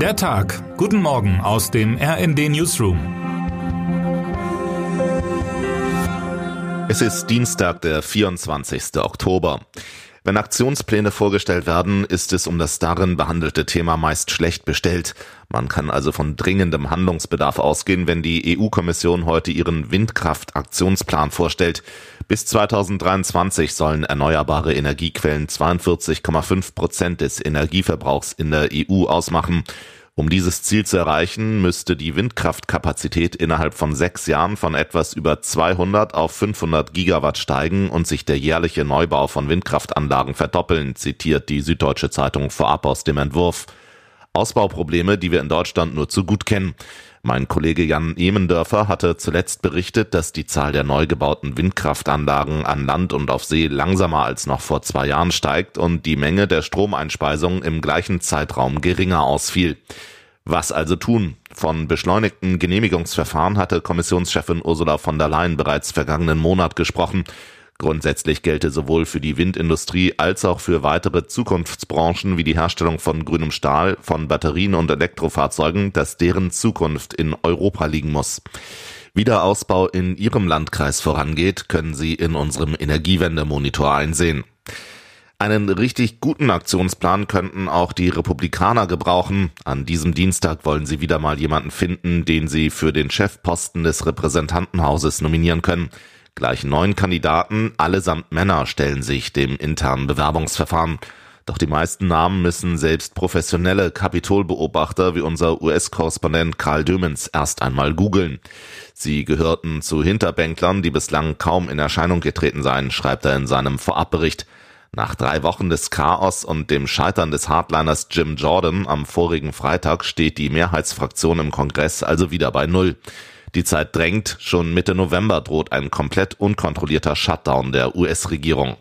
Der Tag. Guten Morgen aus dem RND Newsroom. Es ist Dienstag, der 24. Oktober. Wenn Aktionspläne vorgestellt werden, ist es um das darin behandelte Thema meist schlecht bestellt. Man kann also von dringendem Handlungsbedarf ausgehen, wenn die EU-Kommission heute ihren Windkraft-Aktionsplan vorstellt. Bis 2023 sollen erneuerbare Energiequellen 42,5 Prozent des Energieverbrauchs in der EU ausmachen. Um dieses Ziel zu erreichen, müsste die Windkraftkapazität innerhalb von sechs Jahren von etwas über 200 auf 500 Gigawatt steigen und sich der jährliche Neubau von Windkraftanlagen verdoppeln, zitiert die Süddeutsche Zeitung vorab aus dem Entwurf. Ausbauprobleme, die wir in Deutschland nur zu gut kennen. Mein Kollege Jan Emendörfer hatte zuletzt berichtet, dass die Zahl der neu gebauten Windkraftanlagen an Land und auf See langsamer als noch vor zwei Jahren steigt und die Menge der Stromeinspeisung im gleichen Zeitraum geringer ausfiel. Was also tun? Von beschleunigten Genehmigungsverfahren hatte Kommissionschefin Ursula von der Leyen bereits vergangenen Monat gesprochen. Grundsätzlich gelte sowohl für die Windindustrie als auch für weitere Zukunftsbranchen wie die Herstellung von grünem Stahl, von Batterien und Elektrofahrzeugen, dass deren Zukunft in Europa liegen muss. Wie der Ausbau in Ihrem Landkreis vorangeht, können Sie in unserem Energiewendemonitor einsehen. Einen richtig guten Aktionsplan könnten auch die Republikaner gebrauchen. An diesem Dienstag wollen sie wieder mal jemanden finden, den sie für den Chefposten des Repräsentantenhauses nominieren können. Gleich neun Kandidaten, allesamt Männer, stellen sich dem internen Bewerbungsverfahren. Doch die meisten Namen müssen selbst professionelle Kapitolbeobachter wie unser US-Korrespondent Karl Dömens erst einmal googeln. Sie gehörten zu Hinterbänklern, die bislang kaum in Erscheinung getreten seien, schreibt er in seinem Vorabbericht. Nach drei Wochen des Chaos und dem Scheitern des Hardliners Jim Jordan am vorigen Freitag steht die Mehrheitsfraktion im Kongress also wieder bei Null. Die Zeit drängt, schon Mitte November droht ein komplett unkontrollierter Shutdown der US-Regierung.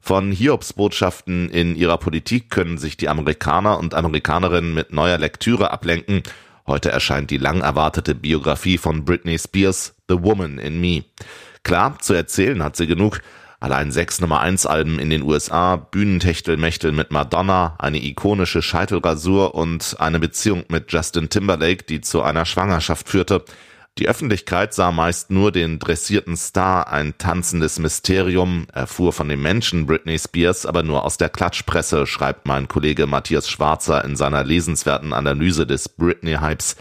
Von Hiobsbotschaften in ihrer Politik können sich die Amerikaner und Amerikanerinnen mit neuer Lektüre ablenken. Heute erscheint die lang erwartete Biografie von Britney Spears, The Woman in Me. Klar, zu erzählen hat sie genug. Allein sechs Nummer 1 Alben in den USA, Bühnentechtelmechtel mit Madonna, eine ikonische Scheitelrasur und eine Beziehung mit Justin Timberlake, die zu einer Schwangerschaft führte. Die Öffentlichkeit sah meist nur den dressierten Star, ein tanzendes Mysterium, erfuhr von dem Menschen Britney Spears aber nur aus der Klatschpresse, schreibt mein Kollege Matthias Schwarzer in seiner lesenswerten Analyse des Britney-Hypes,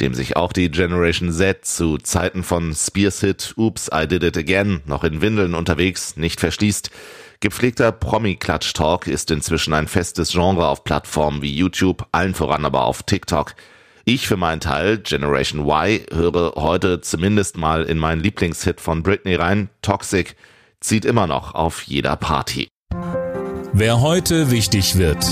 dem sich auch die Generation Z zu Zeiten von Spears Hit Oops, I Did It Again noch in Windeln unterwegs nicht verschließt. Gepflegter Promi-Klatsch-Talk ist inzwischen ein festes Genre auf Plattformen wie YouTube, allen voran aber auf TikTok. Ich für meinen Teil, Generation Y, höre heute zumindest mal in meinen Lieblingshit von Britney rein, Toxic, zieht immer noch auf jeder Party. Wer heute wichtig wird.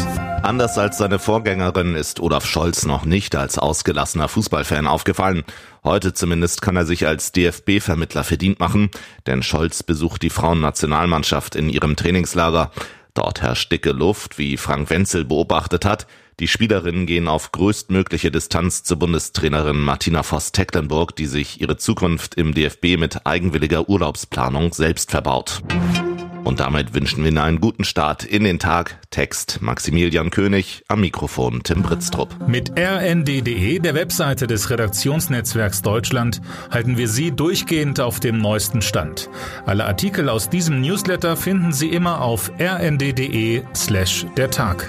Anders als seine Vorgängerin ist Olaf Scholz noch nicht als ausgelassener Fußballfan aufgefallen. Heute zumindest kann er sich als DFB-Vermittler verdient machen, denn Scholz besucht die Frauennationalmannschaft in ihrem Trainingslager. Dort herrscht dicke Luft, wie Frank Wenzel beobachtet hat. Die Spielerinnen gehen auf größtmögliche Distanz zur Bundestrainerin Martina Voss-Tecklenburg, die sich ihre Zukunft im DFB mit eigenwilliger Urlaubsplanung selbst verbaut. Und damit wünschen wir Ihnen einen guten Start in den Tag. Text Maximilian König, am Mikrofon Tim Britztrup. Mit rnd.de, der Webseite des Redaktionsnetzwerks Deutschland, halten wir Sie durchgehend auf dem neuesten Stand. Alle Artikel aus diesem Newsletter finden Sie immer auf rnd.de slash der Tag.